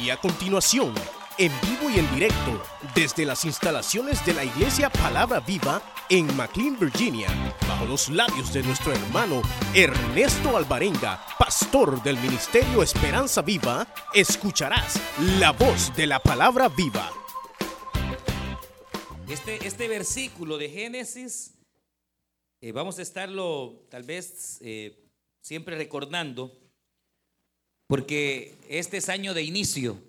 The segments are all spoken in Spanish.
Y a continuación, en vivo y en directo, desde las instalaciones de la Iglesia Palabra Viva en McLean, Virginia, bajo los labios de nuestro hermano Ernesto Alvarenga, pastor del Ministerio Esperanza Viva, escucharás la voz de la Palabra Viva. Este, este versículo de Génesis, eh, vamos a estarlo tal vez eh, siempre recordando, porque este es año de inicio,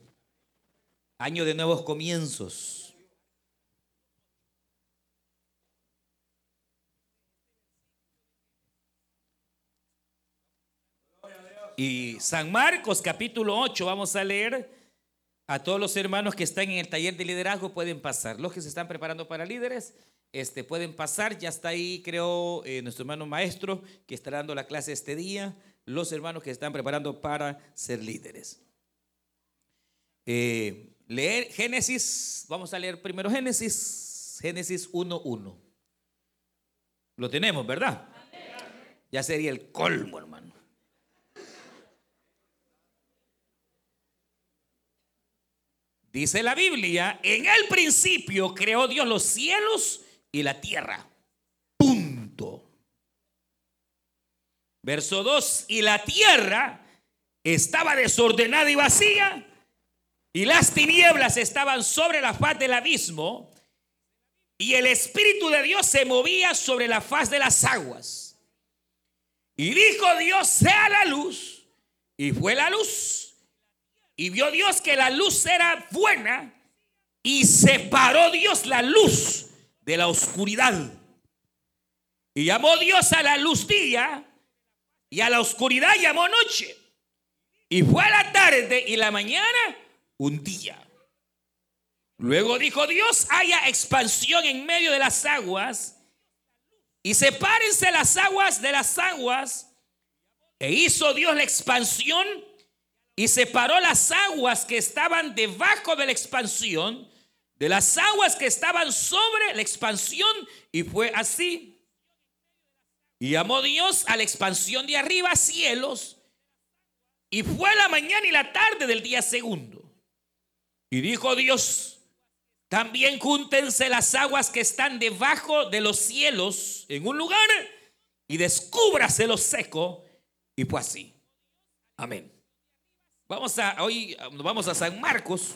año de nuevos comienzos. Y San Marcos capítulo 8 vamos a leer. A todos los hermanos que están en el taller de liderazgo pueden pasar. Los que se están preparando para líderes, este, pueden pasar. Ya está ahí, creo, eh, nuestro hermano maestro que estará dando la clase este día. Los hermanos que están preparando para ser líderes. Eh, leer Génesis, vamos a leer primero Génesis, Génesis 1.1. Lo tenemos, ¿verdad? Ya sería el colmo, hermano. Dice la Biblia, en el principio creó Dios los cielos y la tierra. Punto. Verso 2, y la tierra estaba desordenada y vacía, y las tinieblas estaban sobre la faz del abismo, y el Espíritu de Dios se movía sobre la faz de las aguas. Y dijo Dios, sea la luz, y fue la luz. Y vio Dios que la luz era buena y separó Dios la luz de la oscuridad. Y llamó Dios a la luz día y a la oscuridad llamó noche. Y fue la tarde y la mañana un día. Luego dijo Dios, haya expansión en medio de las aguas y sepárense las aguas de las aguas. E hizo Dios la expansión y separó las aguas que estaban debajo de la expansión de las aguas que estaban sobre la expansión y fue así. Y llamó Dios a la expansión de arriba cielos y fue la mañana y la tarde del día segundo. Y dijo Dios, también júntense las aguas que están debajo de los cielos en un lugar y descúbrase lo seco. Y fue así. Amén. Vamos a, hoy vamos a San Marcos.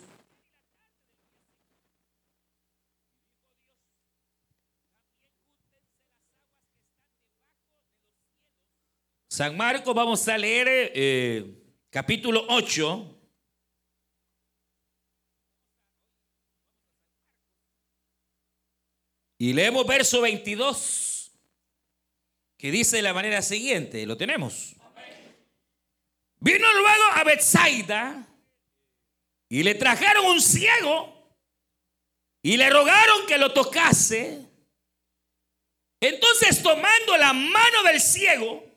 San Marcos vamos a leer eh, capítulo 8. Y leemos verso 22, que dice de la manera siguiente, lo tenemos. Vino luego a Bethsaida y le trajeron un ciego y le rogaron que lo tocase. Entonces tomando la mano del ciego,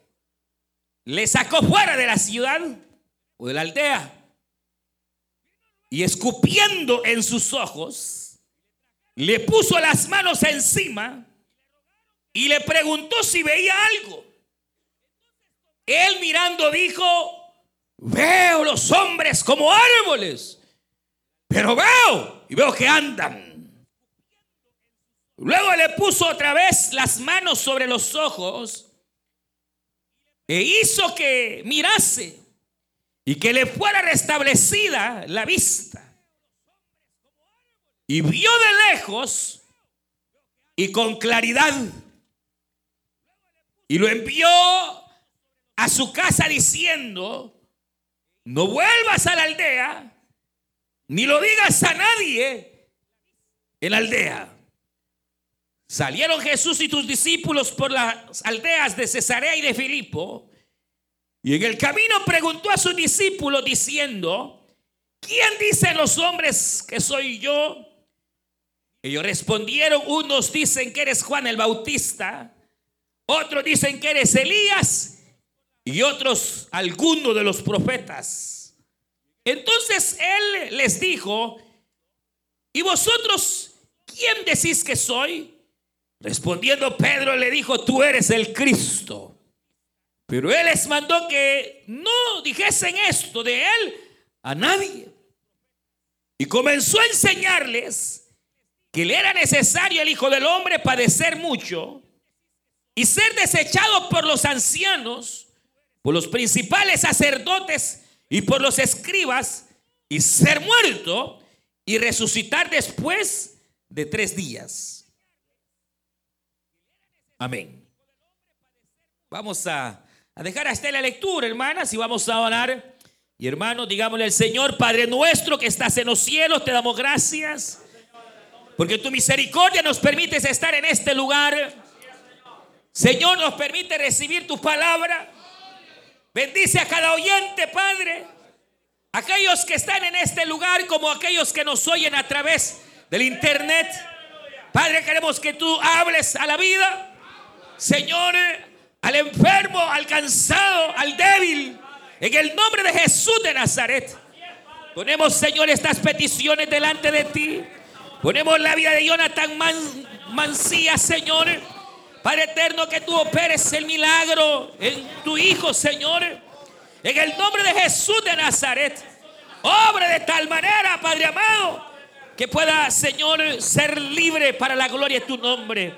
le sacó fuera de la ciudad o de la aldea y escupiendo en sus ojos, le puso las manos encima y le preguntó si veía algo. Él mirando dijo, Veo los hombres como árboles, pero veo y veo que andan. Luego le puso otra vez las manos sobre los ojos e hizo que mirase y que le fuera restablecida la vista. Y vio de lejos y con claridad. Y lo envió a su casa diciendo, no vuelvas a la aldea, ni lo digas a nadie en la aldea. Salieron Jesús y tus discípulos por las aldeas de Cesarea y de Filipo. Y en el camino preguntó a sus discípulos diciendo, ¿quién dicen los hombres que soy yo? Ellos respondieron, unos dicen que eres Juan el Bautista, otros dicen que eres Elías y otros algunos de los profetas. Entonces él les dijo, ¿y vosotros quién decís que soy? Respondiendo Pedro le dijo, tú eres el Cristo. Pero él les mandó que no dijesen esto de él a nadie. Y comenzó a enseñarles que le era necesario el Hijo del Hombre padecer mucho y ser desechado por los ancianos, por los principales sacerdotes y por los escribas, y ser muerto y resucitar después de tres días. Amén. Vamos a, dejar hasta la lectura, hermanas, y vamos a orar. Y hermanos, digámosle al Señor, Padre nuestro que estás en los cielos, te damos gracias. Porque tu misericordia nos permite estar en este lugar. Señor, nos permite recibir tu palabra. Bendice a cada oyente, Padre. Aquellos que están en este lugar como aquellos que nos oyen a través del internet. Padre, queremos que tú hables a la vida. Señor, al enfermo, al cansado, al débil. En el nombre de Jesús de Nazaret. Ponemos, Señor, estas peticiones delante de ti. Ponemos la vida de Jonathan Mancía, Señor. Padre eterno, que tú operes el milagro en tu Hijo, Señor. En el nombre de Jesús de Nazaret. Obra de tal manera, Padre amado, que pueda, Señor, ser libre para la gloria de tu nombre.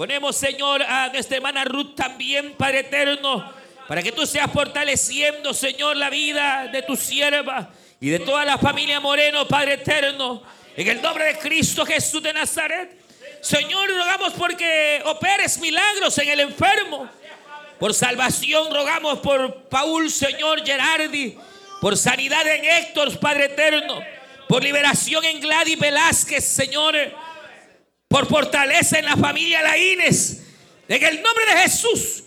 Ponemos, Señor, a nuestra hermana Ruth también, Padre eterno, para que tú seas fortaleciendo, Señor, la vida de tu sierva y de toda la familia Moreno, Padre eterno. En el nombre de Cristo Jesús de Nazaret. Señor, rogamos porque operes milagros en el enfermo. Por salvación rogamos por Paul, Señor Gerardi. Por sanidad en Héctor, Padre eterno. Por liberación en Gladys Velázquez, Señor. Por fortaleza en la familia Laínez. En el nombre de Jesús.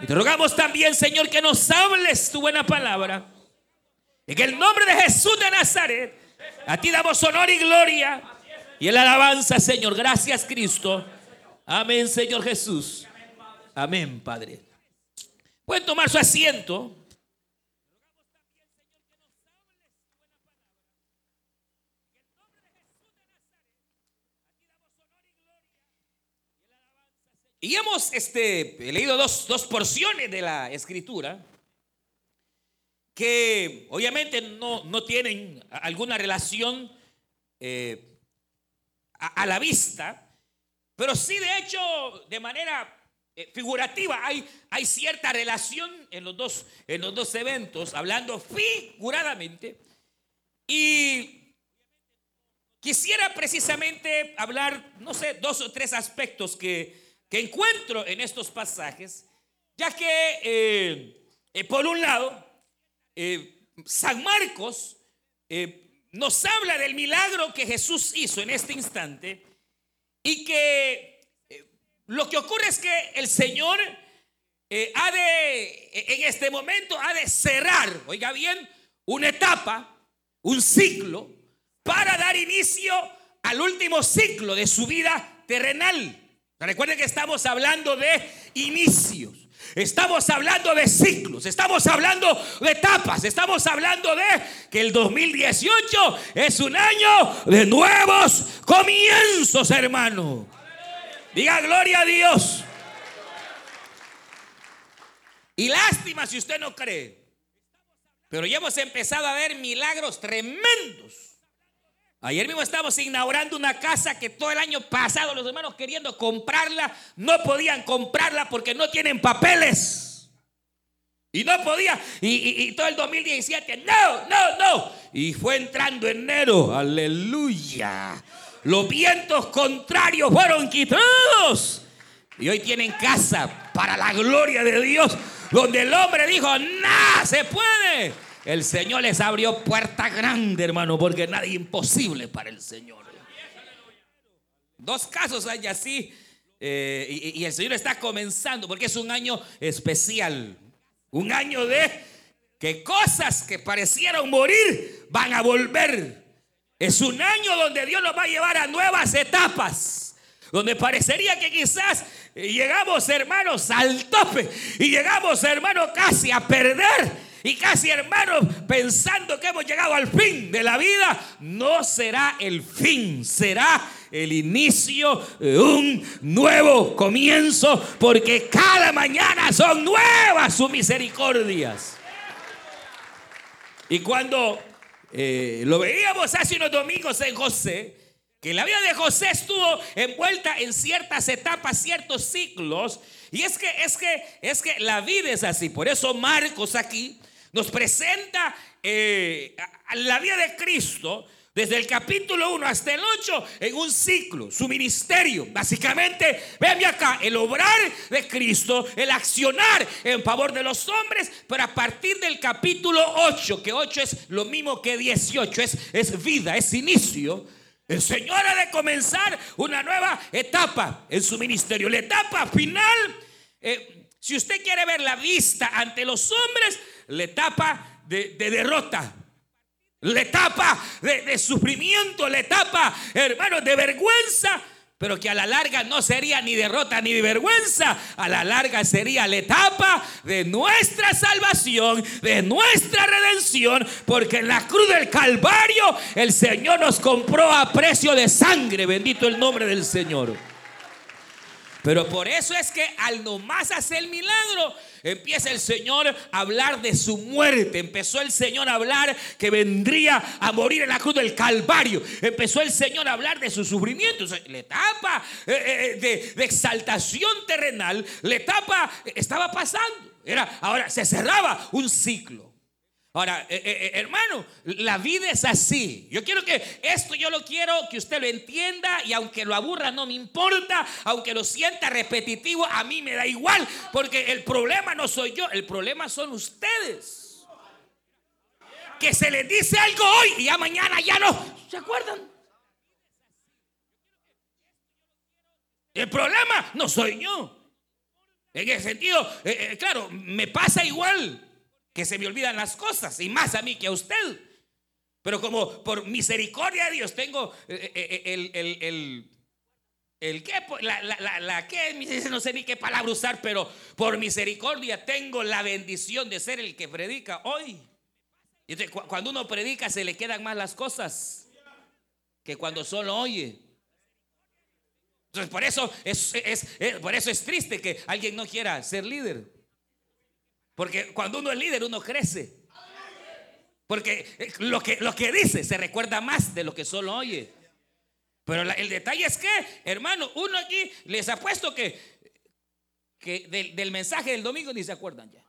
Y te rogamos también, Señor, que nos hables tu buena palabra. En el nombre de Jesús de Nazaret. A ti damos honor y gloria. Y el alabanza, Señor. Gracias, Cristo. Amén, Señor Jesús. Amén, Padre. Pueden tomar su asiento. Y hemos este, leído dos, dos porciones de la escritura que obviamente no, no tienen alguna relación eh, a, la vista, pero sí de hecho de manera eh, figurativa hay, hay cierta relación en los, dos, en los dos eventos, hablando figuradamente. Y quisiera precisamente hablar, no sé, dos o tres aspectos que, encuentro en estos pasajes, ya que eh, eh, por un lado, San Marcos nos habla del milagro que Jesús hizo en este instante y que eh, lo que ocurre es que el Señor eh, ha de, en este momento, ha de cerrar, oiga bien, una etapa, un ciclo, para dar inicio al último ciclo de su vida terrenal. Recuerden que estamos hablando de inicios. Estamos hablando de ciclos, estamos hablando de etapas, estamos hablando de que el 2018 es un año de nuevos comienzos, hermano. Diga gloria a Dios. Y lástima si usted no cree. Pero ya hemos empezado a ver milagros tremendos Ayer mismo estábamos inaugurando una casa que todo el año pasado los hermanos queriendo comprarla, no podían comprarla porque no tienen papeles. Y no podía. Y, todo el 2017, no, no, no. Y fue entrando enero, aleluya. Los vientos contrarios fueron quitados. Y hoy tienen casa para la gloria de Dios, donde el hombre dijo, nada se puede. El Señor les abrió puerta grande, hermano, porque nada es imposible para el Señor. Dos casos hay así. Eh, y, el Señor está comenzando porque es un año especial. Un año de que cosas que parecieron morir van a volver. Es un año donde Dios nos va a llevar a nuevas etapas. Donde parecería que quizás llegamos, hermanos, al tope. Y llegamos, hermanos, casi a perder y casi hermanos pensando que hemos llegado al fin de la vida, no será el fin, será el inicio de un nuevo comienzo, porque cada mañana son nuevas sus misericordias. Y cuando eh, lo veíamos hace unos domingos en José, que la vida de José estuvo envuelta en ciertas etapas, ciertos ciclos. Y es que, es que, es que la vida es así. Por eso Marcos aquí nos presenta eh, la vida de Cristo desde el capítulo 1 hasta el 8 en un ciclo, su ministerio. Básicamente, venme acá, el obrar de Cristo, el accionar en favor de los hombres, pero a partir del capítulo 8, que 8 es lo mismo que 18, es, es vida, es inicio. El Señor ha de comenzar una nueva etapa en su ministerio. La etapa final, eh, si usted quiere ver la vista ante los hombres, la etapa de, derrota. La etapa de, sufrimiento, la etapa, hermanos, de vergüenza pero que a la larga no sería ni derrota ni vergüenza, a la larga sería la etapa de nuestra salvación, de nuestra redención, porque en la cruz del Calvario el Señor nos compró a precio de sangre, bendito el nombre del Señor. Pero por eso es que al nomás hacer el milagro, empieza el Señor a hablar de su muerte. Empezó el Señor a hablar que vendría a morir en la cruz del Calvario. Empezó el Señor a hablar de su sufrimiento. La etapa eh, eh, de, de exaltación terrenal, la etapa estaba pasando. Era, ahora se cerraba un ciclo. Ahora, eh, eh, eh, hermano, la vida es así. Yo quiero que esto yo lo quiero que usted lo entienda y aunque lo aburra no me importa, aunque lo sienta repetitivo, a mí me da igual, porque el problema no soy yo, el problema son ustedes. Que se les dice algo hoy y ya mañana ya no. ¿Se acuerdan? El problema no soy yo. En ese sentido, claro, me pasa igual que se me olvidan las cosas, y más a mí que a usted. Pero como por misericordia de Dios tengo eh, eh, eh, el, el, el, el qué, la, la, la, no sé ni qué palabra usar, pero por misericordia tengo la bendición de ser el que predica hoy. Y cuando uno predica se le quedan más las cosas que cuando solo oye. Entonces por eso es, es, por eso es triste que alguien no quiera ser líder. Porque cuando uno es líder, uno crece. Porque eh, lo que, lo que dice se recuerda más de lo que solo oye. Pero el detalle es que, hermano, uno aquí les ha puesto que, que del, mensaje del domingo ni se acuerdan ya.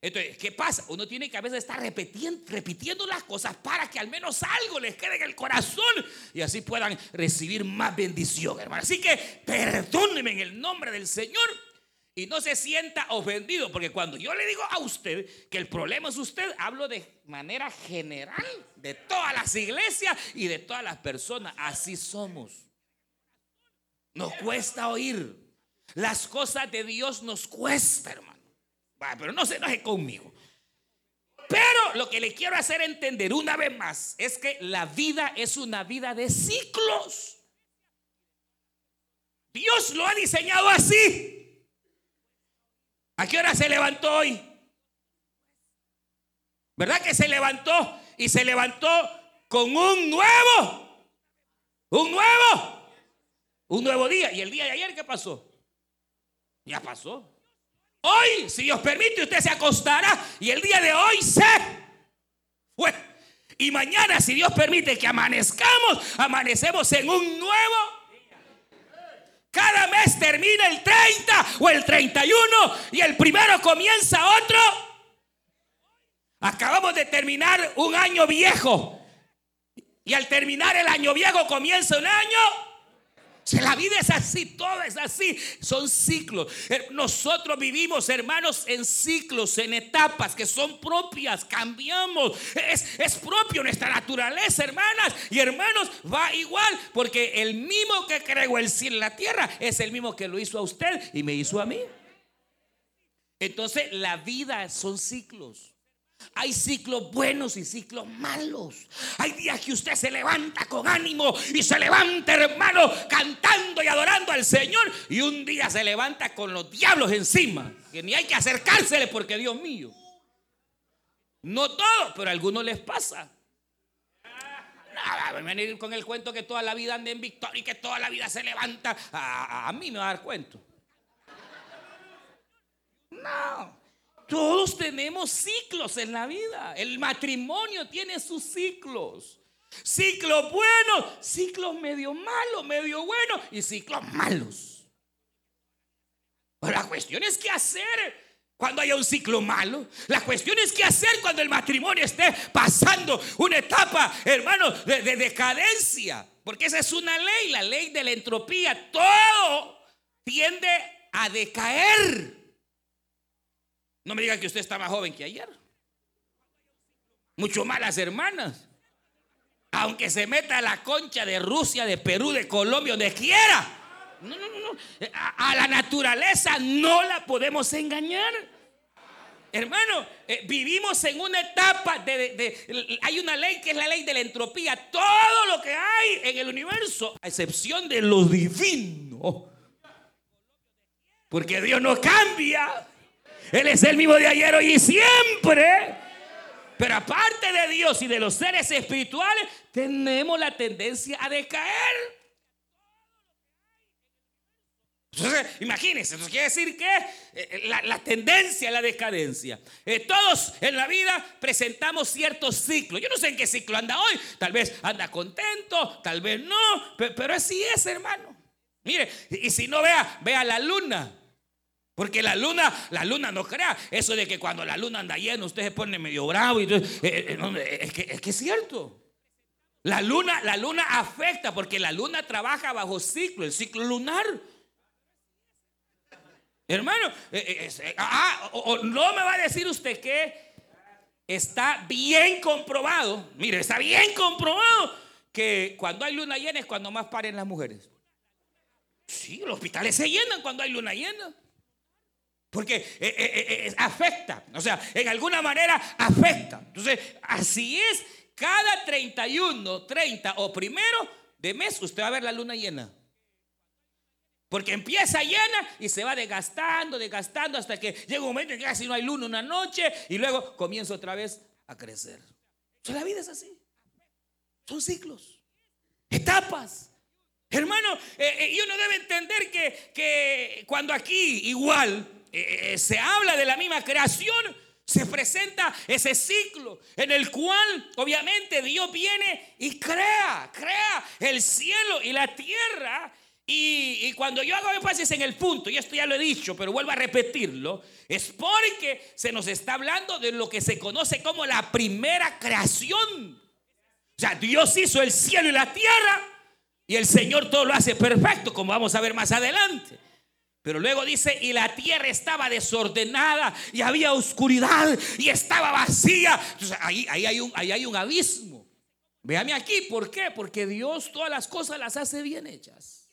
Entonces, ¿qué pasa? Uno tiene que a veces estar repitiendo, repitiendo las cosas para que al menos algo les quede en el corazón y así puedan recibir más bendición, hermano. Así que perdónenme en el nombre del Señor y no se sienta ofendido, porque cuando yo le digo a usted que el problema es usted, hablo de manera general de todas las iglesias y de todas las personas. Así somos. Nos cuesta oír. Las cosas de Dios nos cuesta, hermano. pero no se enoje conmigo. Pero lo que le quiero hacer entender una vez más es que la vida es una vida de ciclos. Dios lo ha diseñado así. ¿A qué hora se levantó hoy? ¿Verdad que se levantó? Y se levantó con un nuevo, un nuevo, un nuevo día. ¿Y el día de ayer qué pasó? Ya pasó. Hoy, si Dios permite, usted se acostará y el día de hoy se fue. Y mañana, si Dios permite que amanezcamos, amanecemos en un nuevo cada mes termina el 30 o el 31 y el primero comienza otro. Acabamos de terminar un año viejo. Y al terminar el año viejo comienza un año la vida es así, todo es así. Son ciclos. Nosotros vivimos, hermanos, en ciclos, en etapas que son propias. Cambiamos. Es, es propio nuestra naturaleza, hermanas y hermanos. Va igual. Porque el mismo que creó el cielo y la tierra es el mismo que lo hizo a usted y me hizo a mí. Entonces, la vida son ciclos. Hay ciclos buenos y ciclos malos. Hay días que usted se levanta con ánimo y se levanta, hermano, cantando y adorando al Señor. Y un día se levanta con los diablos encima. Que ni hay que acercársele porque Dios mío. No todo, pero a algunos les pasa. Nada, venir con el cuento que toda la vida anda en victoria y que toda la vida se levanta. A, a mí me va a dar cuento. No. Todos tenemos ciclos en la vida. El matrimonio tiene sus ciclos. Ciclos buenos, ciclos medio malos, medio buenos y ciclos malos. Pero la cuestión es qué hacer cuando haya un ciclo malo. La cuestión es qué hacer cuando el matrimonio esté pasando una etapa, hermano, de, de, decadencia. Porque esa es una ley, la ley de la entropía. Todo tiende a decaer. No me digan que usted está más joven que ayer. Mucho más las hermanas. Aunque se meta a la concha de Rusia, de Perú, de Colombia, donde quiera. No, no, no, no. A, la naturaleza no la podemos engañar. Hermano, eh, vivimos en una etapa de, Hay una ley que es la ley de la entropía. Todo lo que hay en el universo, a excepción de lo divino. Porque Dios no cambia. Él es el mismo de ayer, hoy y siempre. Pero aparte de Dios y de los seres espirituales, tenemos la tendencia a decaer. Entonces, imagínense, eso quiere decir que eh, eh, la, tendencia a la decadencia. Eh, todos en la vida presentamos ciertos ciclos. Yo no sé en qué ciclo anda hoy. Tal vez anda contento, tal vez no. Pero, así es, hermano. Mire, y si no vea, vea la luna. Porque la luna, la luna no crea eso de que cuando la luna anda llena usted se pone medio bravo. Y es, que, es que es cierto. La luna, la luna afecta porque la luna trabaja bajo ciclo, el ciclo lunar. Hermano, eh, eh, eh, ah, no me va a decir usted que está bien comprobado, mire, está bien comprobado que cuando hay luna llena es cuando más paren las mujeres. Sí, los hospitales se llenan cuando hay luna llena. Porque afecta, o sea, en alguna manera afecta. Entonces, así es, cada 31, 30 o primero de mes usted va a ver la luna llena. Porque empieza llena y se va desgastando, desgastando hasta que llega un momento en que casi no hay luna una noche y luego comienza otra vez a crecer. la vida es así. Son ciclos, etapas. Hermano, eh, eh, y uno debe entender que, que cuando aquí igual eh, se habla de la misma creación, se presenta ese ciclo en el cual obviamente Dios viene y crea, crea el cielo y la tierra y, cuando yo hago énfasis en el punto, y esto ya lo he dicho, pero vuelvo a repetirlo, es porque se nos está hablando de lo que se conoce como la primera creación. O sea, Dios hizo el cielo y la tierra y el Señor todo lo hace perfecto, como vamos a ver más adelante. Pero luego dice, y la tierra estaba desordenada y había oscuridad y estaba vacía. Entonces ahí, ahí, hay, un, ahí hay un abismo. Véame aquí, ¿por qué? Porque Dios todas las cosas las hace bien hechas.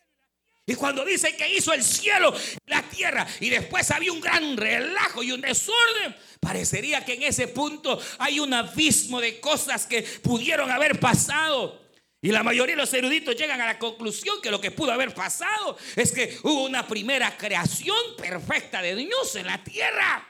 Y cuando dice que hizo el cielo, la tierra, y después había un gran relajo y un desorden, parecería que en ese punto hay un abismo de cosas que pudieron haber pasado. Y la mayoría de los eruditos llegan a la conclusión que lo que pudo haber pasado es que hubo una primera creación perfecta de Dios en la tierra.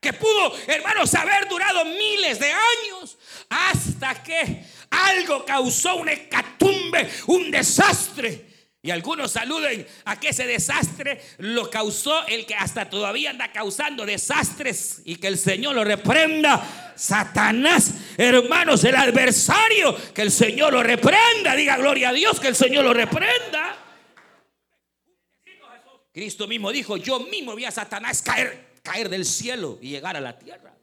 Que pudo, hermanos, haber durado miles de años hasta que algo causó un hecatumbe, un desastre y algunos saluden a que ese desastre lo causó el que hasta todavía anda causando desastres y que el Señor lo reprenda. Satanás, hermanos, el adversario, que el Señor lo reprenda. Diga gloria a Dios, que el Señor lo reprenda. Cristo mismo dijo, yo mismo vi a Satanás caer, caer del cielo y llegar a la tierra.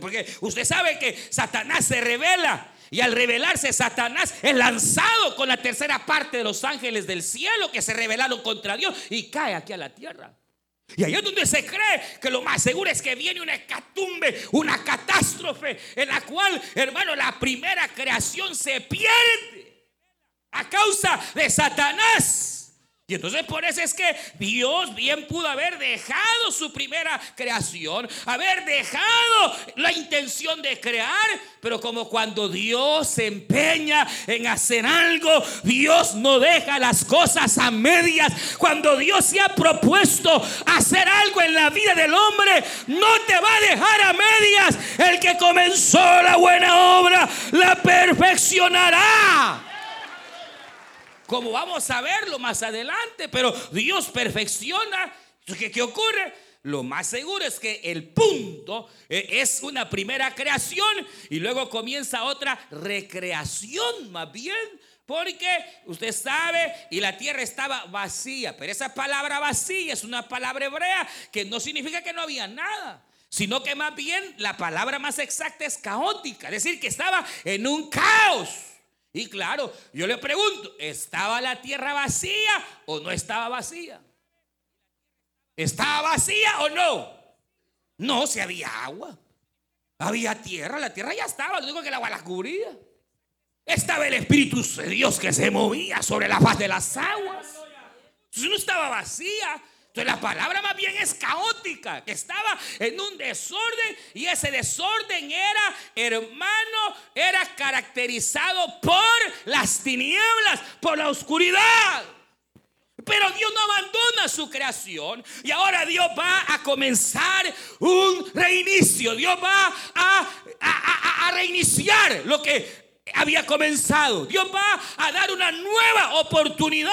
Porque usted sabe que Satanás se revela y al revelarse Satanás es lanzado con la tercera parte de los ángeles del cielo que se rebelaron contra Dios y cae aquí a la tierra. Y ahí es donde se cree que lo más seguro es que viene una hecatumbe, una catástrofe en la cual, hermano, la primera creación se pierde a causa de Satanás. Y entonces por eso es que Dios bien pudo haber dejado su primera creación, haber dejado la intención de crear, pero como cuando Dios se empeña en hacer algo, Dios no deja las cosas a medias. Cuando Dios se ha propuesto hacer algo en la vida del hombre, no te va a dejar a medias. El que comenzó la buena obra, la perfeccionará como vamos a verlo más adelante, pero Dios perfecciona. ¿Qué, qué ocurre? lo más seguro es que el punto eh, es una primera creación y luego comienza otra recreación más bien. Porque usted sabe, y la tierra estaba vacía, pero esa palabra vacía es una palabra hebrea que no significa que no había nada sino que más bien la palabra más exacta es caótica, es decir, que estaba en un caos. Y claro, yo le pregunto, ¿estaba la tierra vacía o no estaba vacía? ¿Estaba vacía o no? No, si había agua. Había tierra, la tierra ya estaba, lo único que el agua la cubría. Estaba el Espíritu de Dios que se movía sobre la faz de las aguas. No estaba vacía. Entonces la palabra más bien es caótica, que estaba en un desorden y ese desorden era, hermano, era caracterizado por las tinieblas, por la oscuridad. Pero Dios no abandona su creación y ahora Dios va a comenzar un reinicio. Dios va a, reiniciar lo que había comenzado. Dios va a dar una nueva oportunidad.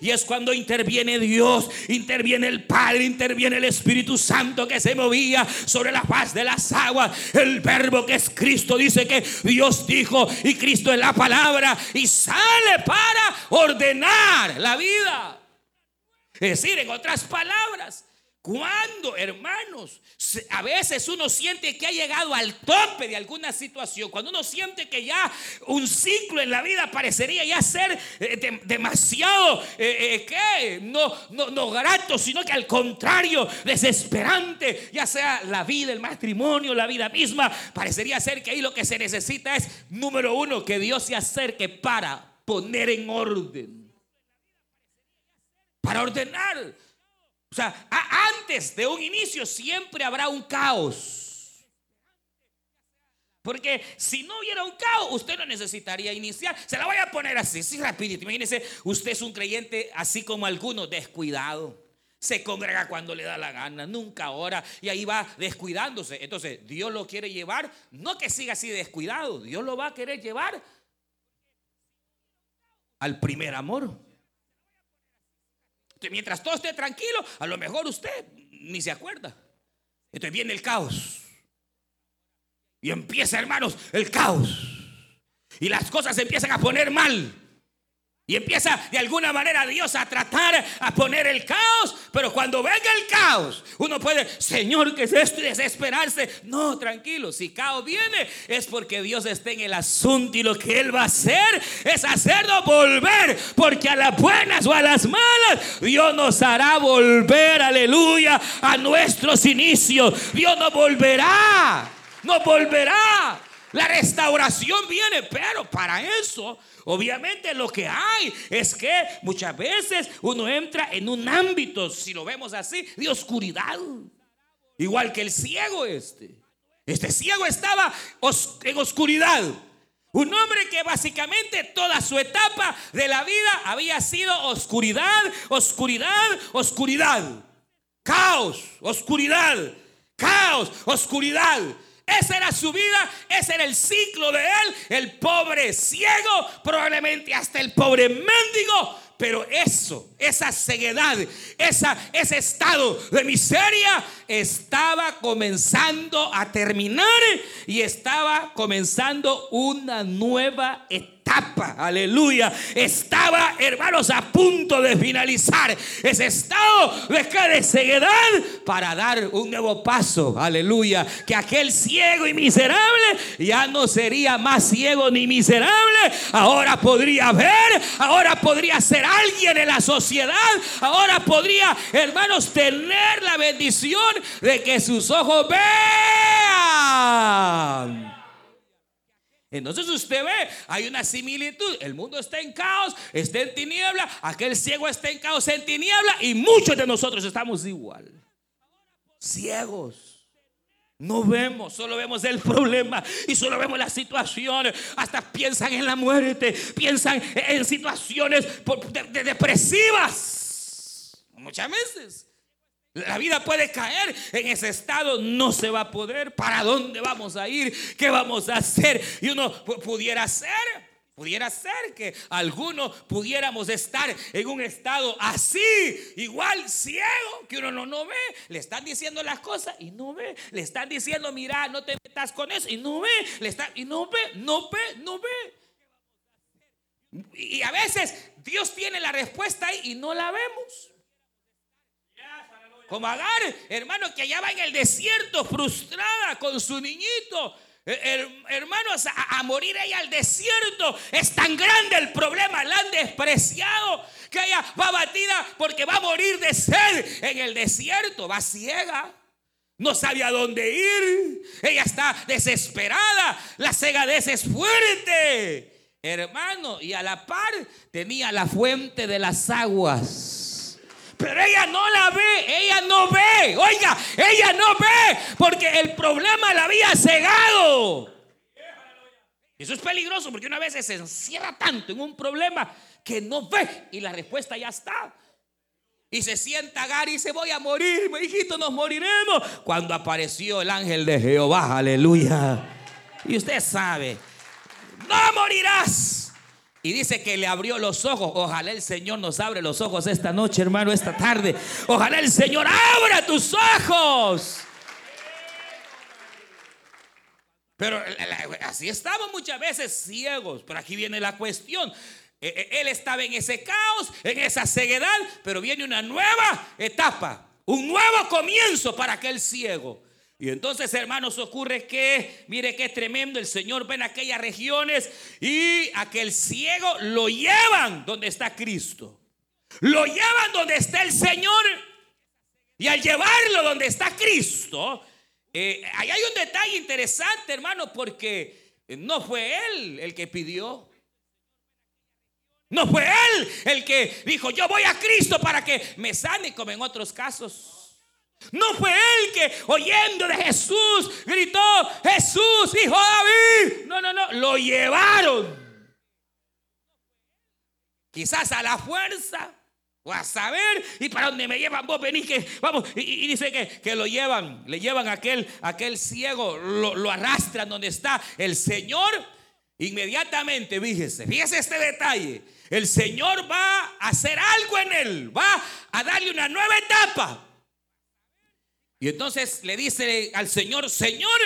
Y es cuando interviene Dios, interviene el Padre, interviene el Espíritu Santo que se movía sobre la faz de las aguas. El verbo que es Cristo dice que Dios dijo y Cristo es la palabra y sale para ordenar la vida. Es decir, en otras palabras, cuando, hermanos, a veces uno siente que ha llegado al tope de alguna situación, cuando uno siente que ya un ciclo en la vida parecería ya ser eh, demasiado, eh, eh, ¿qué? No, no, no grato, sino que al contrario, desesperante, ya sea la vida, el matrimonio, la vida misma, parecería ser que ahí lo que se necesita es, número uno, que Dios se acerque para poner en orden para ordenar. O sea, antes de un inicio siempre habrá un caos. Porque si no hubiera un caos, usted no necesitaría iniciar. Se la voy a poner así, sí, rapidito. Imagínese, usted es un creyente así como algunos, descuidado. Se congrega cuando le da la gana, nunca ora y ahí va descuidándose. Entonces, Dios lo quiere llevar, no que siga así descuidado, Dios lo va a querer llevar al primer amor mientras todo esté tranquilo, a lo mejor usted ni se acuerda. Entonces viene el caos. Y empieza, hermanos, el caos. Y las cosas se empiezan a poner mal. Y empieza de alguna manera Dios a tratar a poner el caos, pero cuando venga el caos, uno puede, Señor, ¿qué es esto? Y desesperarse. No, tranquilo, si caos viene es porque Dios está en el asunto y lo que Él va a hacer es hacernos volver, porque a las buenas o a las malas, Dios nos hará volver, aleluya, a nuestros inicios. Dios nos volverá, nos volverá. La restauración viene, pero para eso Obviamente lo que hay es que muchas veces uno entra en un ámbito, si lo vemos así, de oscuridad. Igual que el ciego este. Este ciego estaba en oscuridad. Un hombre que básicamente toda su etapa de la vida había sido oscuridad, oscuridad, oscuridad. Caos, oscuridad, caos, oscuridad. Esa era su vida, ese era el ciclo de él. El pobre ciego, probablemente hasta el pobre mendigo. Pero eso, esa ceguedad, ese estado de miseria estaba comenzando a terminar y estaba comenzando una nueva etapa aleluya, estaba, hermanos, a punto de finalizar ese estado de ceguedad para dar un nuevo paso, aleluya, que aquel ciego y miserable ya no sería más ciego ni miserable, ahora podría ver, ahora podría ser alguien en la sociedad, ahora podría, hermanos, tener la bendición de que sus ojos vean. Entonces usted ve, hay una similitud. El mundo está en caos, está en tiniebla, aquel ciego está en caos, en tiniebla y muchos de nosotros estamos igual. Ciegos. No vemos, solo vemos el problema y solo vemos la situación. Hasta piensan en la muerte, piensan en situaciones depresivas. Muchas veces. La vida puede caer en ese estado, no se va a poder. ¿Para dónde vamos a ir? ¿Qué vamos a hacer? Y uno pudiera ser Pudiera ser que algunos pudiéramos estar en un estado así, igual ciego, que uno no, no ve. Le están diciendo las cosas y no ve. Le están diciendo, mira, no te metas con eso y no ve. Le está, y no ve, no ve, no ve. Y a veces Dios tiene la respuesta ahí y no la vemos. Como Agar, hermano, que allá va en el desierto frustrada con su niñito. Hermanos, a, morir ella al desierto. Es tan grande el problema, la han despreciado que ella va batida porque va a morir de sed en el desierto. Va ciega. No sabe a dónde ir. Ella está desesperada. La cegadez es fuerte. Hermano, y a la par tenía la fuente de las aguas. Pero ella no la ve, ella no ve. Oiga, ella no ve porque el problema la había cegado. Eso es peligroso porque una vez se encierra tanto en un problema que no ve y la respuesta ya está. Y se sienta Gary y dice, voy a morir, mi hijito, nos moriremos. Cuando apareció el ángel de Jehová, aleluya. Y usted sabe, no morirás. Y dice que le abrió los ojos. Ojalá el Señor nos abre los ojos esta noche, hermano, esta tarde. Ojalá el Señor abra tus ojos. Pero así estamos muchas veces ciegos. Pero aquí viene la cuestión. E, e, él estaba en ese caos, en esa ceguedad, pero viene una nueva etapa, un nuevo comienzo para aquel ciego. Y entonces, hermanos, ocurre que, mire qué tremendo, el Señor ve en aquellas regiones y aquel ciego lo llevan donde está Cristo. Lo llevan donde está el Señor. Y al llevarlo donde está Cristo, eh, ahí hay un detalle interesante, hermano, porque no fue Él el que pidió. No fue Él el que dijo, yo voy a Cristo para que me sane, como en otros casos. No fue él que oyendo de Jesús gritó, Jesús, hijo de David. No, no, no, lo llevaron. Quizás a la fuerza o a saber y para dónde me llevan vos venís que vamos y, dice que, que, lo llevan le llevan a aquel aquel ciego lo, lo, arrastran donde está el Señor inmediatamente fíjese fíjese este detalle el Señor va a hacer algo en él va a darle una nueva etapa y entonces le dice al Señor, Señor,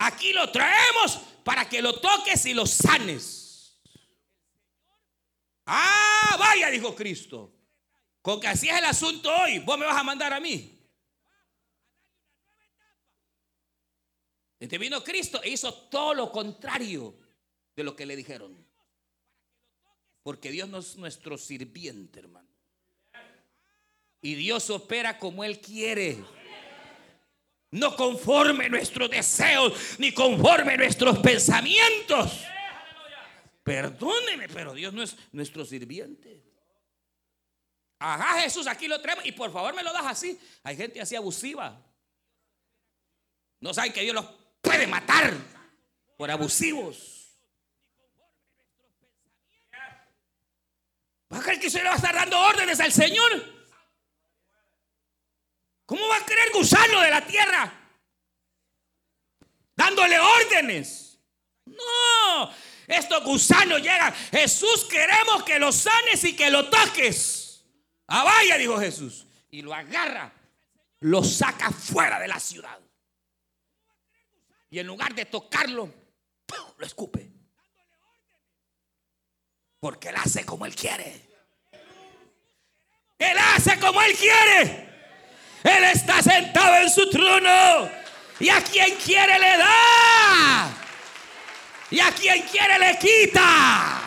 aquí lo traemos para que lo toques y lo sanes. Ah, vaya, dijo Cristo. Con que así es el asunto hoy, vos me vas a mandar a mí. Este vino Cristo e hizo todo lo contrario de lo que le dijeron. Porque Dios no es nuestro sirviente, hermano. Y Dios opera como Él quiere no conforme nuestros deseos, ni conforme nuestros pensamientos. Perdóneme, pero Dios no es nuestro sirviente. Ajá, Jesús, aquí lo traemos y por favor me lo das así. Hay gente así abusiva. No saben que Dios los puede matar por abusivos. ¿Va a creer que se le va a estar dando órdenes al Señor? ¿Cómo va a querer gusano de la tierra? Dándole órdenes. No, estos gusanos llegan. Jesús, queremos que lo sanes y que lo toques. Ah, vaya, dijo Jesús. Y lo agarra, lo saca fuera de la ciudad. Y en lugar de tocarlo, lo escupe. Porque él hace como él quiere. Él hace como él quiere. Él está sentado en su trono. Y a quien quiere le da. Y a quien quiere le quita.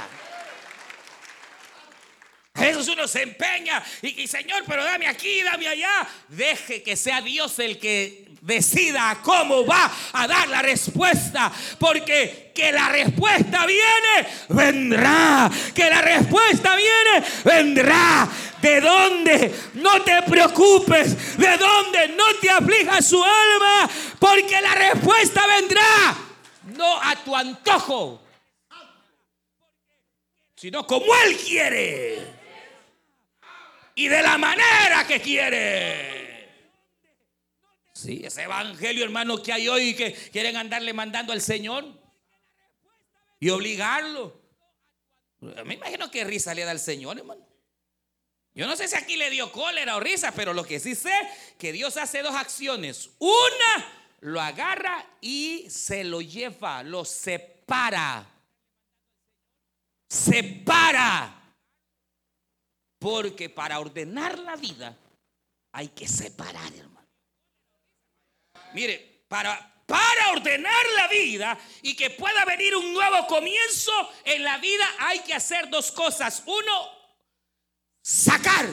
Jesús uno se empeña y, y, Señor, pero dame aquí, dame allá. Deje que sea Dios el que decida cómo va a dar la respuesta. Porque que la respuesta viene, vendrá. Que la respuesta viene, vendrá. ¿De dónde? No te preocupes. ¿De dónde? No te aflija su alma. Porque la respuesta vendrá. No a tu antojo. Sino como Él quiere. Y de la manera que quiere. Sí, ese evangelio, hermano, que hay hoy que quieren andarle mandando al Señor y obligarlo. Me imagino que risa le da al Señor, hermano. Yo no sé si aquí le dio cólera o risa, pero lo que sí sé que Dios hace dos acciones. Una, lo agarra y se lo lleva, lo separa. Separa. Porque para ordenar la vida hay que separar, hermano. Mire, para para ordenar la vida y que pueda venir un nuevo comienzo en la vida hay que hacer dos cosas. Uno, sacar.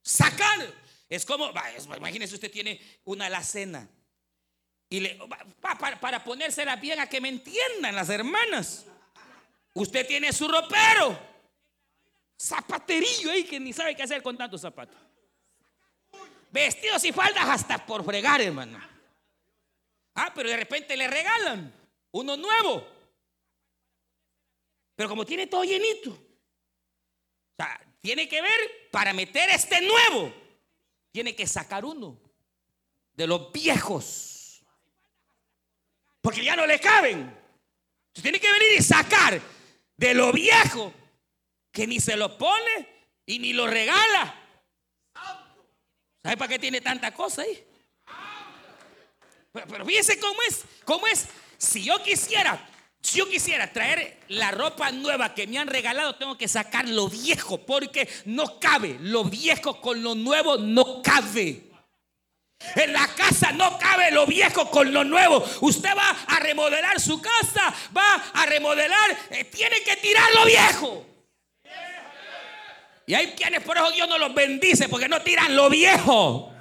Sacar. Es como, imagínese usted tiene una alacena y le, para, para ponérsela bien a que me entiendan las hermanas. Usted tiene su ropero, zapaterillo ahí que ni sabe qué hacer con tantos zapatos. Vestidos y faldas hasta por fregar, hermano. Ah, pero de repente le regalan uno nuevo. Pero como tiene todo llenito. O sea, tiene que ver para meter este nuevo. Tiene que sacar uno de los viejos. Porque ya no le caben. tiene que venir y sacar de lo viejo que ni se lo pone y ni lo regala. ¿Sabe para qué tiene tanta cosa ahí? Pero, fíjense cómo es, cómo es. Si yo quisiera, si yo quisiera traer la ropa nueva que me han regalado, tengo que sacar lo viejo porque no cabe. Lo viejo con lo nuevo no cabe. En la casa no cabe lo viejo con lo nuevo. Usted va a remodelar su casa, va a remodelar, eh, tiene que tirar lo viejo. Y hay quienes por eso Dios no los bendice porque no tiran lo viejo.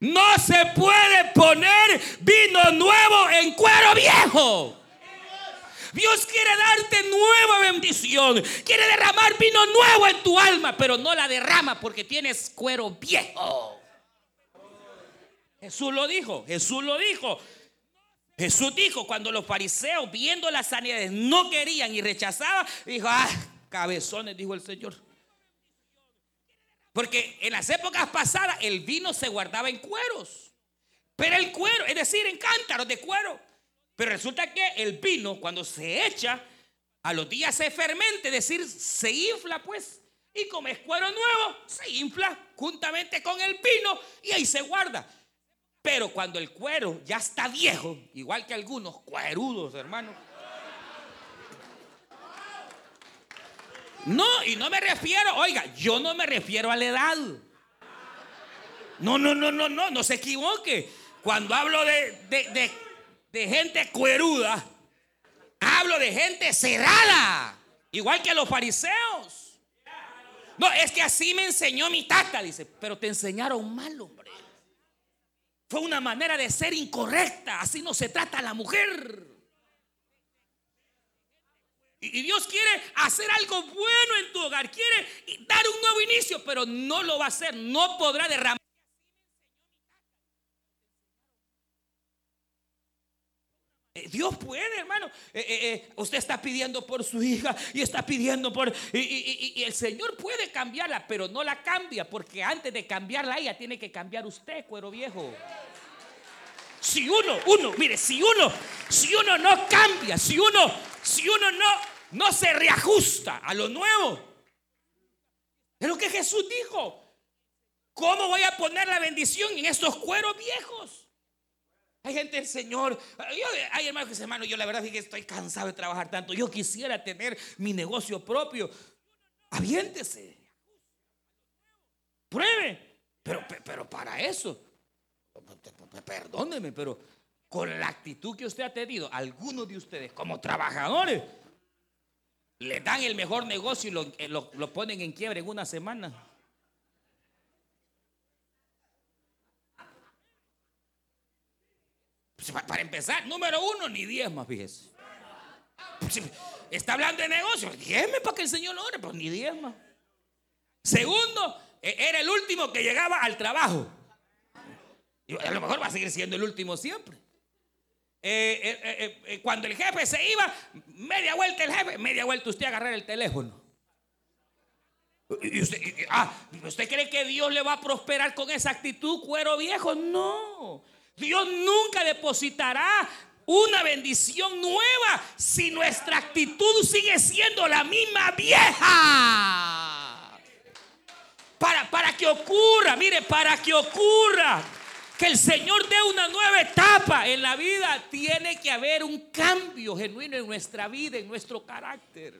No se puede poner vino nuevo en cuero viejo. Dios quiere darte nueva bendición. Quiere derramar vino nuevo en tu alma, pero no la derrama porque tienes cuero viejo. Jesús lo dijo, Jesús lo dijo. Jesús dijo cuando los fariseos viendo las sanidades no querían y rechazaban, dijo, ah, cabezones, dijo el Señor. Porque en las épocas pasadas el vino se guardaba en cueros. Pero el cuero, es decir, en cántaros de cuero. Pero resulta que el vino, cuando se echa, a los días se fermente, es decir, se infla pues. Y como es cuero nuevo, se infla juntamente con el vino y ahí se guarda. Pero cuando el cuero ya está viejo, igual que algunos cuerudos, hermanos No, y no me refiero, oiga, yo no me refiero a la edad. No, no, no, no, no, no se equivoque. Cuando hablo de, de, gente cueruda, hablo de gente cerrada, igual que los fariseos. No, es que así me enseñó mi tata, dice, pero te enseñaron mal, hombre. Fue una manera de ser incorrecta, así no se trata a la mujer. Y Dios quiere hacer algo bueno en tu hogar, quiere dar un nuevo inicio, pero no lo va a hacer, no podrá derramar. Eh, Dios puede, hermano. Eh, eh, usted está pidiendo por su hija y está pidiendo por... Y, el Señor puede cambiarla, pero no la cambia, porque antes de cambiarla ella tiene que cambiar usted, cuero viejo. Si uno, uno, mire, si uno, si uno no cambia, si uno, si uno no no se reajusta a lo nuevo. Es lo que Jesús dijo. ¿Cómo voy a poner la bendición en estos cueros viejos? Hay gente del Señor. hay hermanos que dicen, hermano, yo la verdad es que estoy cansado de trabajar tanto. Yo quisiera tener mi negocio propio. Aviéntese. Pruebe. Pero, pero para eso, perdóneme, pero con la actitud que usted ha tenido, algunos de ustedes como trabajadores, le dan el mejor negocio y eh, lo, lo, ponen en quiebra en una semana. Pues, para empezar, número uno, ni diez más, fíjese. Pues, está hablando de negocio, diezme para que el Señor ore, pues ni diez más. Segundo, e, era el último que llegaba al trabajo. Y a lo mejor va a seguir siendo el último siempre. Eh, eh, eh, cuando el jefe se iba, media vuelta el jefe, media vuelta usted a agarrar el teléfono. Y usted, ah, ¿Usted cree que Dios le va a prosperar con esa actitud, cuero viejo? No. Dios nunca depositará una bendición nueva si nuestra actitud sigue siendo la misma vieja. Para, para que ocurra, mire, para que ocurra que el Señor dé una nueva etapa en la vida, tiene que haber un cambio genuino en nuestra vida, en nuestro carácter,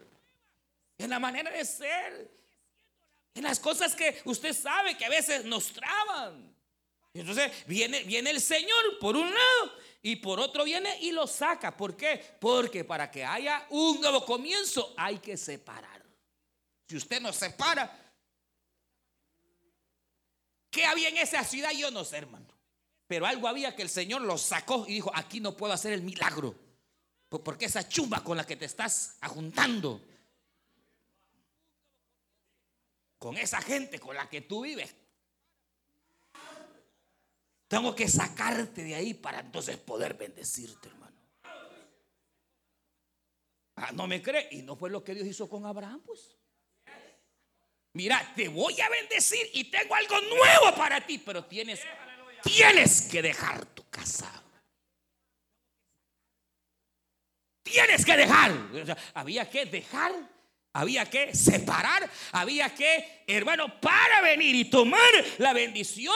en la manera de ser, en las cosas que usted sabe que a veces nos traban. Entonces viene, viene el Señor por un lado y por otro viene y lo saca. ¿Por qué? Porque para que haya un nuevo comienzo hay que separar. Si usted no separa, ¿qué había en esa ciudad? Yo no sé, hermano. Pero algo había que el Señor lo sacó y dijo, aquí no puedo hacer el milagro. Porque esa chumba con la que te estás ajuntando, con esa gente con la que tú vives, tengo que sacarte de ahí para entonces poder bendecirte, hermano. Ah, no me cree. Y no fue lo que Dios hizo con Abraham, pues. Mira, te voy a bendecir y tengo algo nuevo para ti, pero tienes, tienes que dejar tu casa. Tienes que dejar. había que dejar, había que separar, había que, hermano, para venir y tomar la bendición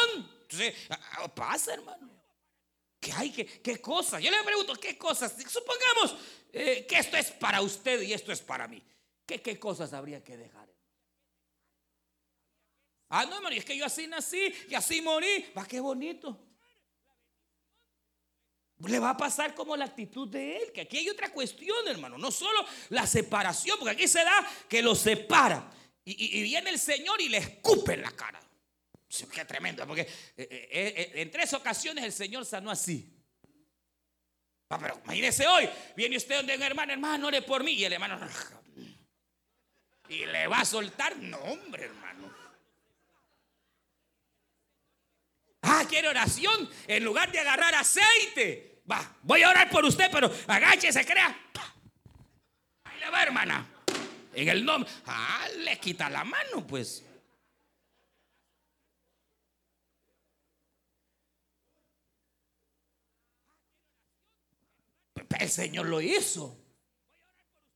pasa, hermano. ¿Qué hay? ¿Qué, qué cosas? Yo le pregunto, ¿qué cosas? Supongamos eh, que esto es para usted y esto es para mí. ¿Qué, qué cosas habría que dejar? Ah, no, hermano, es que yo así nací y así morí. Va, qué bonito. Le va a pasar como la actitud de él, que aquí hay otra cuestión, hermano. No solo la separación, porque aquí se da que lo separa. Y, y viene el Señor y le escupe en la cara. Qué tremendo, porque eh, eh, eh, en tres ocasiones el Señor sanó así. Ah, pero imagínese hoy, viene usted donde un hermano, hermano, ore por mí. Y el hermano, y le va a soltar, no, hombre, hermano. Ah, quiere oración. En lugar de agarrar aceite, va, voy a orar por usted, pero agáchese, crea. Ahí le va, hermana. En el nombre, ah, le quita la mano, pues. El Señor lo hizo.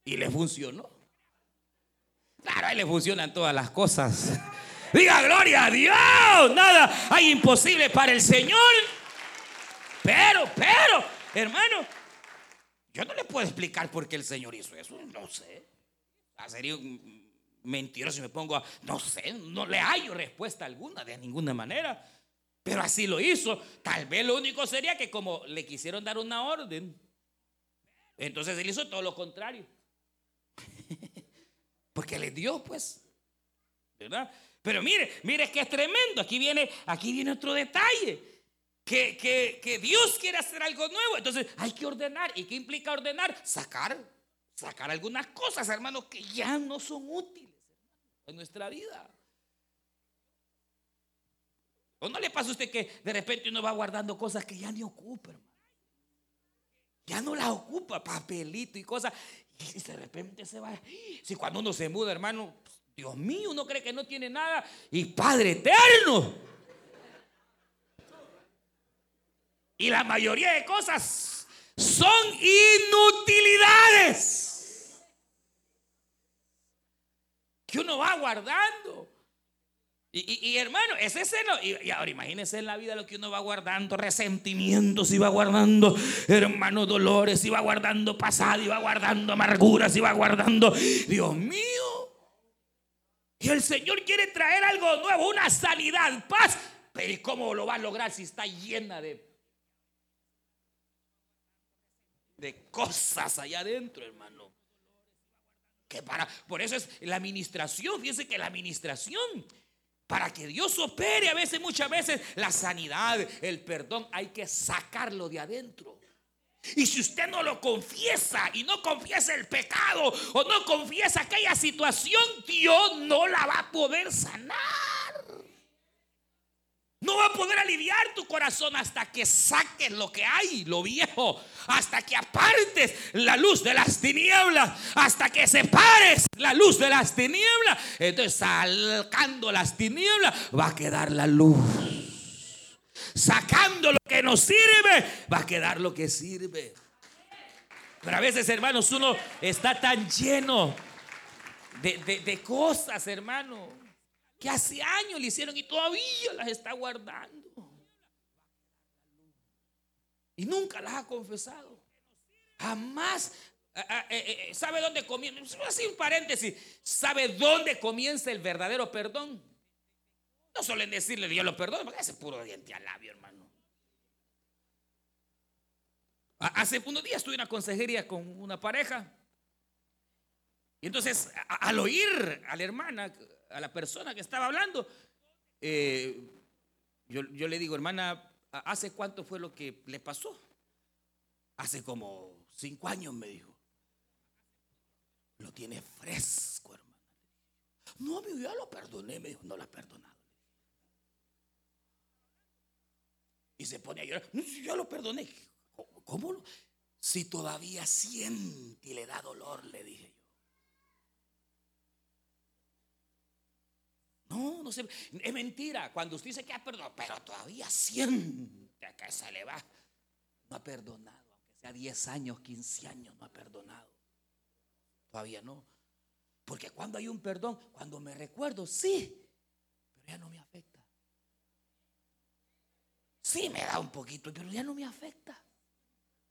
Y le funcionó. Claro, a él le funcionan todas las cosas. Diga gloria a Dios. Nada hay imposible para el Señor. Pero, pero, hermano, yo no le puedo explicar por qué el Señor hizo eso. No sé. Sería mentiroso si me pongo a, no sé, no le hallo respuesta alguna de ninguna manera. Pero así lo hizo. Tal vez lo único sería que como le quisieron dar una orden, entonces él hizo todo lo contrario. Porque le dio, pues. ¿Verdad? Pero mire, mire que es tremendo. Aquí viene, aquí viene otro detalle. Que, que, Dios quiere hacer algo nuevo. Entonces hay que ordenar. ¿Y qué implica ordenar? Sacar, sacar algunas cosas, hermanos, que ya no son útiles en nuestra vida. ¿O no le pasa a usted que de repente uno va guardando cosas que ya ni ocupa, hermano? Ya no la ocupa, papelito y cosas. Y de repente se va. Si cuando uno se muda, hermano, Dios mío, uno cree que no tiene nada. Y Padre eterno. Y la mayoría de cosas son inutilidades. Que uno va guardando. Y, hermano, ese es y, y, ahora imagínense en la vida lo que uno va guardando, resentimientos, y va guardando, hermano, dolores, y va guardando pasado, y va guardando amarguras, y va guardando, Dios mío. Y el Señor quiere traer algo nuevo, una sanidad, paz. Pero ¿y cómo lo va a lograr si está llena de, de cosas allá adentro, hermano? Que para, por eso es la administración, fíjense que la administración para que Dios opere a veces, muchas veces, la sanidad, el perdón, hay que sacarlo de adentro. Y si usted no lo confiesa y no confiesa el pecado o no confiesa aquella situación, Dios no la va a poder sanar. No va a poder aliviar tu corazón hasta que saques lo que hay, lo viejo, hasta que apartes la luz de las tinieblas, hasta que separes la luz de las tinieblas. Entonces, sacando las tinieblas, va a quedar la luz. Sacando lo que nos sirve, va a quedar lo que sirve. Pero a veces, hermanos, uno está tan lleno de, de cosas, hermano, que hace años le hicieron y todavía las está guardando. Y nunca las ha confesado. Jamás eh, eh, eh, ¿Sabe dónde comienza? Así un paréntesis. ¿Sabe dónde comienza el verdadero perdón? No suelen decirle Dios lo perdona, porque ese puro diente al labio, hermano. Hace unos días estuve en una consejería con una pareja. Y entonces, al oír a la hermana, a la persona que estaba hablando, yo, yo le digo, hermana, ¿hace cuánto fue lo que le pasó? Hace como cinco años, me dijo. Lo tiene fresco, hermano. No, amigo, ya lo perdoné. Me dijo, no lo ha perdonado. Y se pone a llorar. Yo lo perdoné. ¿Cómo? Si todavía siente y le da dolor, le dije yo. No, no sé. Es mentira. Cuando usted dice que ha perdonado, pero todavía siente que se le va. No ha perdonado, aunque sea 10 años, 15 años, no ha perdonado. Todavía no. Porque cuando hay un perdón, cuando me recuerdo, sí, pero ya no me afecta. Sí me da un poquito, pero ya no me afecta.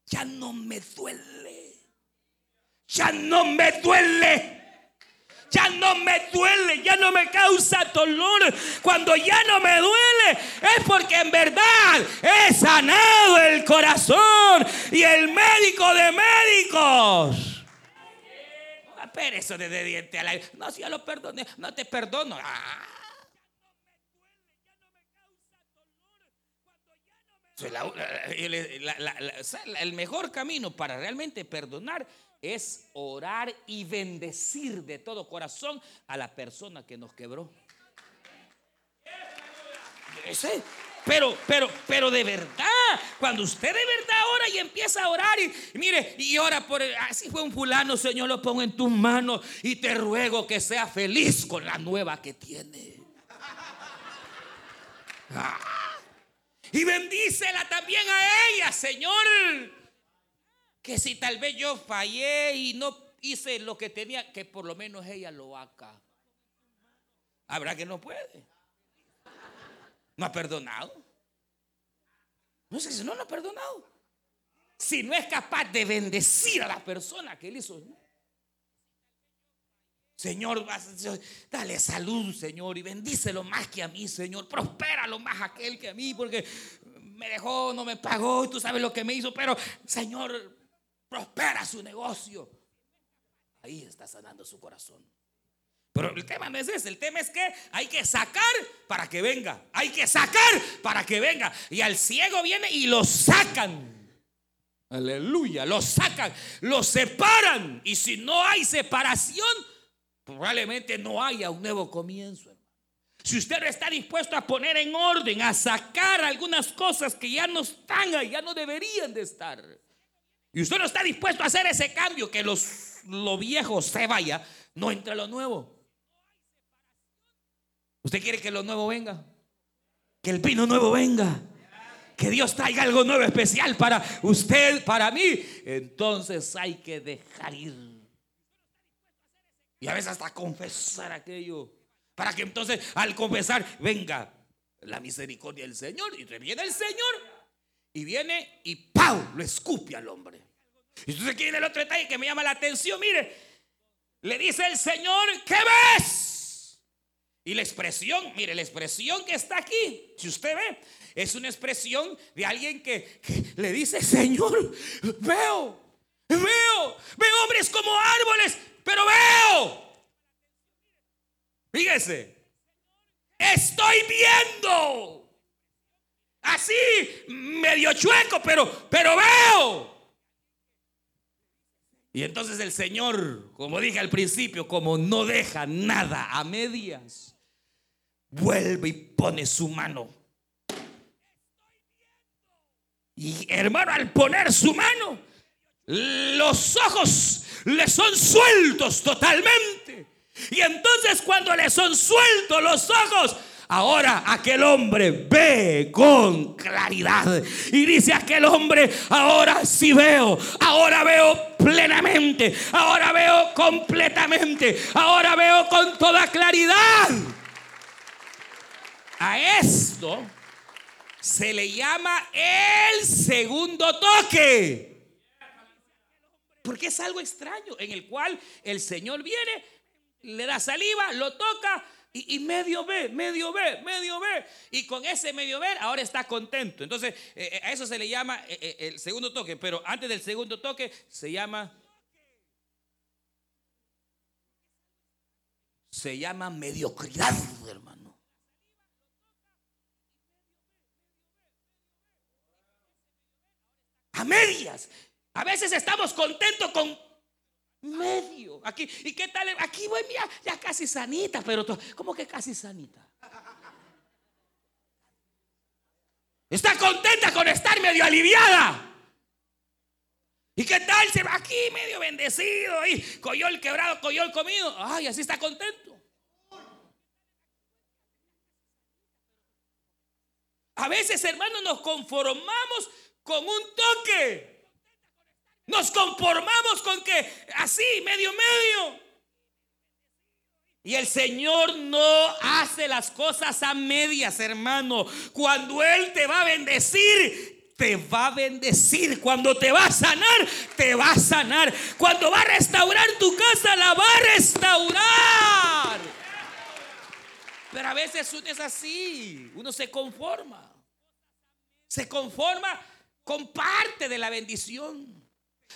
Ya no me duele. Ya no me duele. Ya no me duele, ya no me causa dolor. Cuando ya no me duele es porque en verdad he sanado el corazón y el médico de médicos pero eso de, diente a la... No, si ya lo perdoné, no te perdono. Ah. El mejor camino para realmente perdonar es orar y bendecir de todo corazón a la persona que nos quebró. Ese, pero, pero, pero de verdad, cuando usted de verdad ora y empieza a orar y, mire, y ora por, así fue un fulano, Señor, lo pongo en tus manos y te ruego que sea feliz con la nueva que tiene. Ah. Y bendícela también a ella, Señor. Que si tal vez yo fallé y no hice lo que tenía, que por lo menos ella lo haga. Habrá que no puede. ¿No ha perdonado? No sé si no lo ha perdonado. Si no es capaz de bendecir a la persona que él hizo. Señor, dale salud, Señor, y bendícelo más que a mí, Señor. Prospéralo más aquel que a mí, porque me dejó, no me pagó, y tú sabes lo que me hizo, pero Señor, prospera su negocio. Ahí está sanando su corazón. Pero el tema no es ese, el tema es que hay que sacar para que venga, hay que sacar para que venga. Y al ciego viene y lo sacan. Aleluya, lo sacan, lo separan. Y si no hay separación, probablemente no haya un nuevo comienzo. Si usted está dispuesto a poner en orden, a sacar algunas cosas que ya no están ya no deberían de estar. Y usted no está dispuesto a hacer ese cambio, que los, lo viejo se vaya, no entra lo nuevo. ¿Usted quiere que lo nuevo venga? Que el vino nuevo venga. Que Dios traiga algo nuevo especial para usted, para mí. Entonces hay que dejar ir. Y a veces hasta confesar aquello. Para que entonces al confesar venga la misericordia del Señor. Y viene el Señor. Y viene y ¡pau! Lo escupe al hombre. Y entonces aquí viene el otro detalle que me llama la atención. Mire, le dice el Señor, ¿qué ves? Y la expresión, mire, la expresión que está aquí, si usted ve, es una expresión de alguien que, le dice, Señor, veo, veo, veo hombres como árboles, pero veo. Fíjese, estoy viendo. Así, medio chueco, pero, pero veo. Y entonces el Señor, como dije al principio, como no deja nada a medias, vuelve y pone su mano. Y hermano, al poner su mano, los ojos le son sueltos totalmente. Y entonces cuando le son sueltos los ojos, ahora aquel hombre ve con claridad. Y dice aquel hombre, ahora sí veo, ahora veo plenamente, ahora veo completamente, ahora veo con toda claridad. A esto se le llama el segundo toque. Porque es algo extraño en el cual el Señor viene, le da saliva, lo toca y, medio ve, medio ve, medio ve. Y con ese medio ver ahora está contento. Entonces eh, eh, a eso se le llama eh, el segundo toque. Pero antes del segundo toque se llama... Se llama mediocridad, hermano. A medias. A veces estamos contentos con medio. Aquí, ¿y qué tal? Aquí voy, mira, ya casi sanita, pero ¿cómo que casi sanita? Está contenta con estar medio aliviada. ¿Y qué tal? Aquí medio bendecido y el quebrado, el comido. Ay, así está contento. A veces, hermanos, nos conformamos con un toque. Nos conformamos con que así, medio, medio. Y el Señor no hace las cosas a medias, hermano. Cuando Él te va a bendecir, te va a bendecir. Cuando te va a sanar, te va a sanar. Cuando va a restaurar tu casa, la va a restaurar. Pero a veces uno es así. Uno se conforma. Se conforma con parte de la bendición.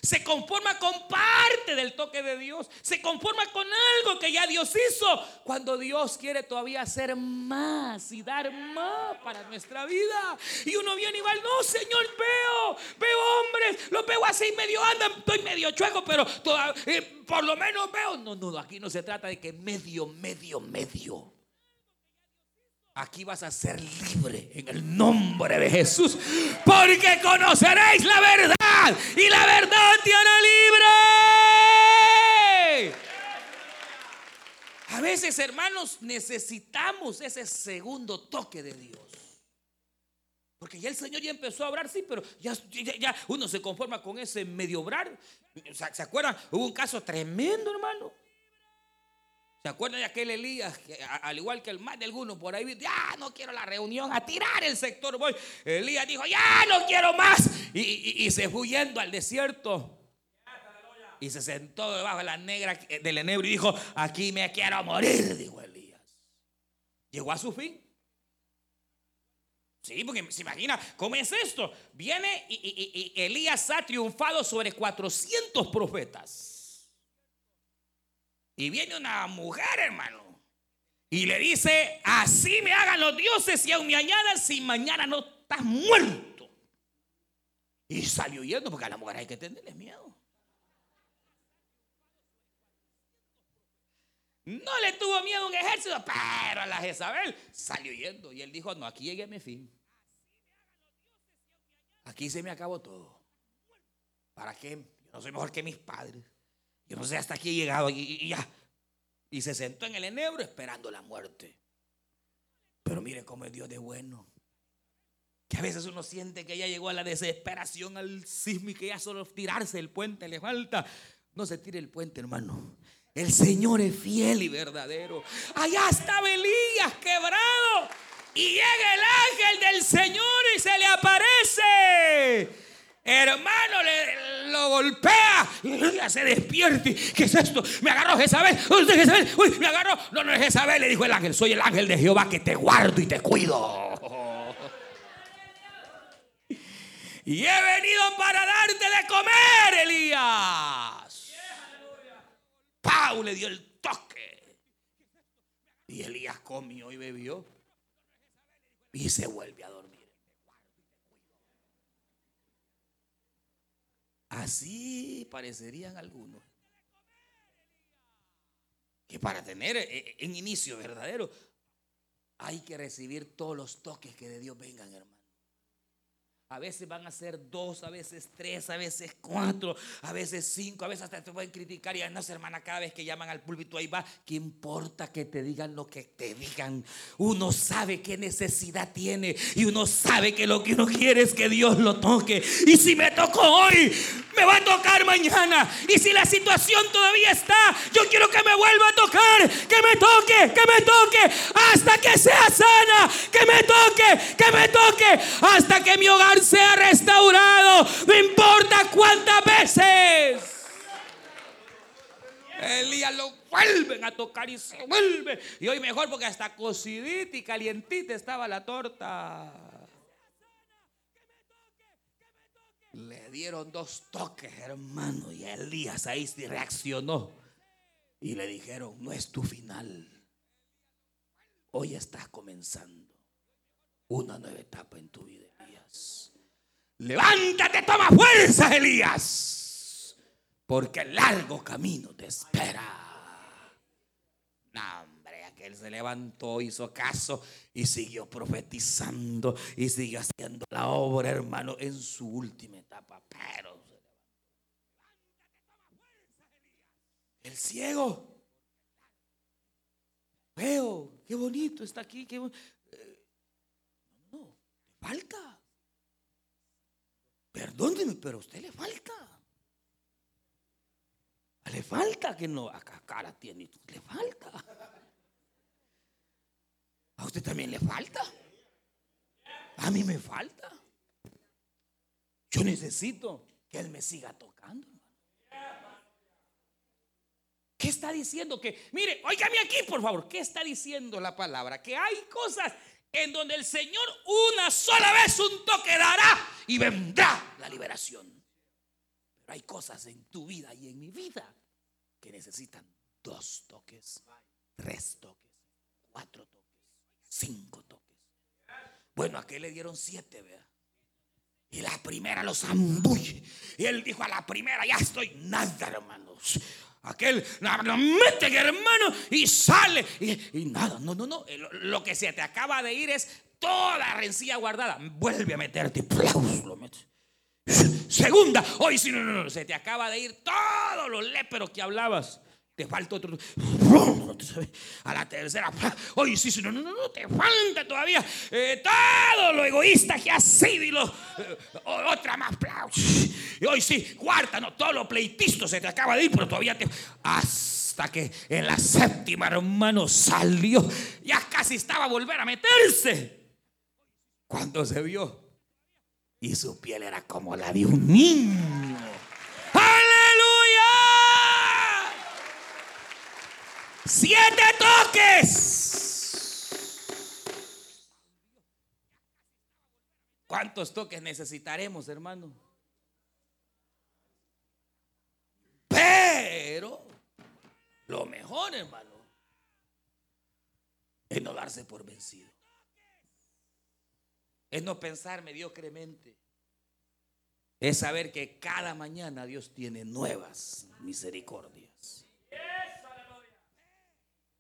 Se conforma con parte del toque de Dios. Se conforma con algo que ya Dios hizo. Cuando Dios quiere todavía hacer más y dar más para nuestra vida. Y uno viene igual, no, Señor, veo, veo hombres, los veo así medio andan, estoy medio chueco, pero eh, por lo menos veo. No, no, aquí no se trata de que medio, medio, medio. Aquí vas a ser libre en el nombre de Jesús. Porque conoceréis la verdad y la verdad te hará libre. A veces, hermanos, necesitamos ese segundo toque de Dios. Porque ya el Señor ya empezó a obrar, sí, pero ya, ya, uno se conforma con ese medio obrar. ¿Se acuerdan? Hubo un caso tremendo, hermano ¿Se acuerdan de aquel Elías? Que, al igual que el más de algunos por ahí, ya no quiero la reunión, a tirar el sector voy. Elías dijo, ya no quiero más. Y, se fue yendo al desierto. Y se sentó debajo de la negra del enebro y dijo, aquí me quiero morir, dijo Elías. Llegó a su fin. Sí, porque se imagina, ¿cómo es esto? Viene y, y Elías ha triunfado sobre 400 profetas. Y viene una mujer, hermano. Y le dice, así me hagan los dioses y aún me añadan si mañana no estás muerto. Y salió yendo porque a la mujer hay que tenerle miedo. No le tuvo miedo un ejército, pero a la Jezabel salió yendo. Y él dijo, no, aquí llegué a mi fin. Aquí se me acabó todo. ¿Para qué? Yo no soy mejor que mis padres. Yo no sé hasta aquí he llegado y, ya. Y se sentó en el enebro esperando la muerte. Pero mire cómo es Dios de bueno. Que a veces uno siente que ya llegó a la desesperación, al sismo y que ya solo tirarse el puente le falta. No se tire el puente, hermano. El Señor es fiel y verdadero. Allá estaba Elías quebrado. Y llega el ángel del Señor y se le aparece. Hermano, le, lo golpea y se despierte. ¿Qué es esto? Me agarró Jezabel. Uy, me agarró. No, no es Jezabel, le dijo el ángel. Soy el ángel de Jehová que te guardo y te cuido. Y he venido para darte de comer, Elías. Pau le dio el toque. Y Elías comió y bebió. Y se vuelve a dormir. Así parecerían algunos. Que para tener eh, eh, un inicio verdadero hay que recibir todos los toques que de Dios vengan, hermano. A veces van a ser dos, a veces tres, a veces cuatro, a veces cinco, a veces hasta te pueden criticar. Y no, hermana, cada vez que llaman al púlpito ahí va. ¿Qué importa que te digan lo que te digan? Uno sabe qué necesidad tiene y uno sabe que lo que uno quiere es que Dios lo toque. Y si me tocó hoy, me va a tocar mañana. Y si la situación todavía está, yo quiero que me vuelva a tocar, que me toque, que me toque, hasta que sea sana, que me toque, que me toque, hasta que mi hogar sea restaurado. No importa cuántas veces. Elías lo vuelven a tocar y se vuelve. Y hoy mejor porque hasta cocidita y calientita estaba la torta. Le dieron dos toques, hermano, y Elías ahí reaccionó. Y le dijeron, no es tu final. Hoy estás comenzando una nueva etapa en tu vida, Levántate, toma fuerza, Elías, porque el largo camino te espera. No, hombre, aquel se levantó, hizo caso y siguió profetizando y siguió haciendo la obra, hermano, en su última etapa. Pero el ciego. Veo, qué bonito está aquí. Qué eh, no, falta. Perdóneme, pero a usted le falta. Le falta que no, acá cara tiene, le falta. A usted también le falta. A mí me falta. Yo necesito que Él me siga tocando. ¿Qué está diciendo? Que, mire, óigame aquí, por favor. ¿Qué está diciendo la palabra? Que hay cosas en donde el Señor una sola vez un toque dará y vendrá la liberación. Pero hay cosas en tu vida y en mi vida que necesitan dos toques, tres toques, cuatro toques, cinco toques. Bueno, a qué le dieron siete, vea. Y la primera los zambulle. Y él dijo a la primera, ya estoy nada, hermanos. Aquel lo mete hermano y sale. Y, nada, no, no, no. Lo, que se te acaba de ir es toda rencilla guardada. Vuelve a meterte. Lo Segunda, hoy sí, no, no, no. Se te acaba de ir todo lo lépero que hablabas. Te falta otro. A la tercera. Hoy sí, sí, no, no, no, te falta todavía eh, todo lo egoísta que has sido y lo, eh, otra más. Y hoy sí, cuarta, no, todo lo pleitisto se te acaba de ir, pero todavía te. Hasta que en la séptima, hermano, salió. Ya casi estaba a volver a meterse. Cuando se vio. Y su piel era como la de un niño. Siete toques. ¿Cuántos toques necesitaremos, hermano? Pero lo mejor, hermano, es no darse por vencido. Es no pensar mediocremente. Es saber que cada mañana Dios tiene nuevas misericordias.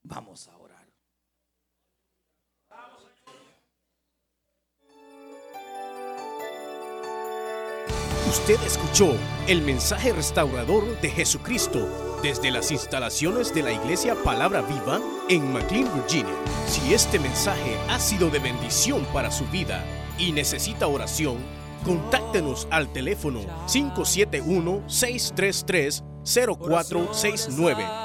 Vamos a orar. Usted escuchó el mensaje restaurador de Jesucristo desde las instalaciones de la iglesia Palabra Viva en McLean, Virginia. Si este mensaje ha sido de bendición para su vida y necesita oración, contáctenos al teléfono 571-633-0469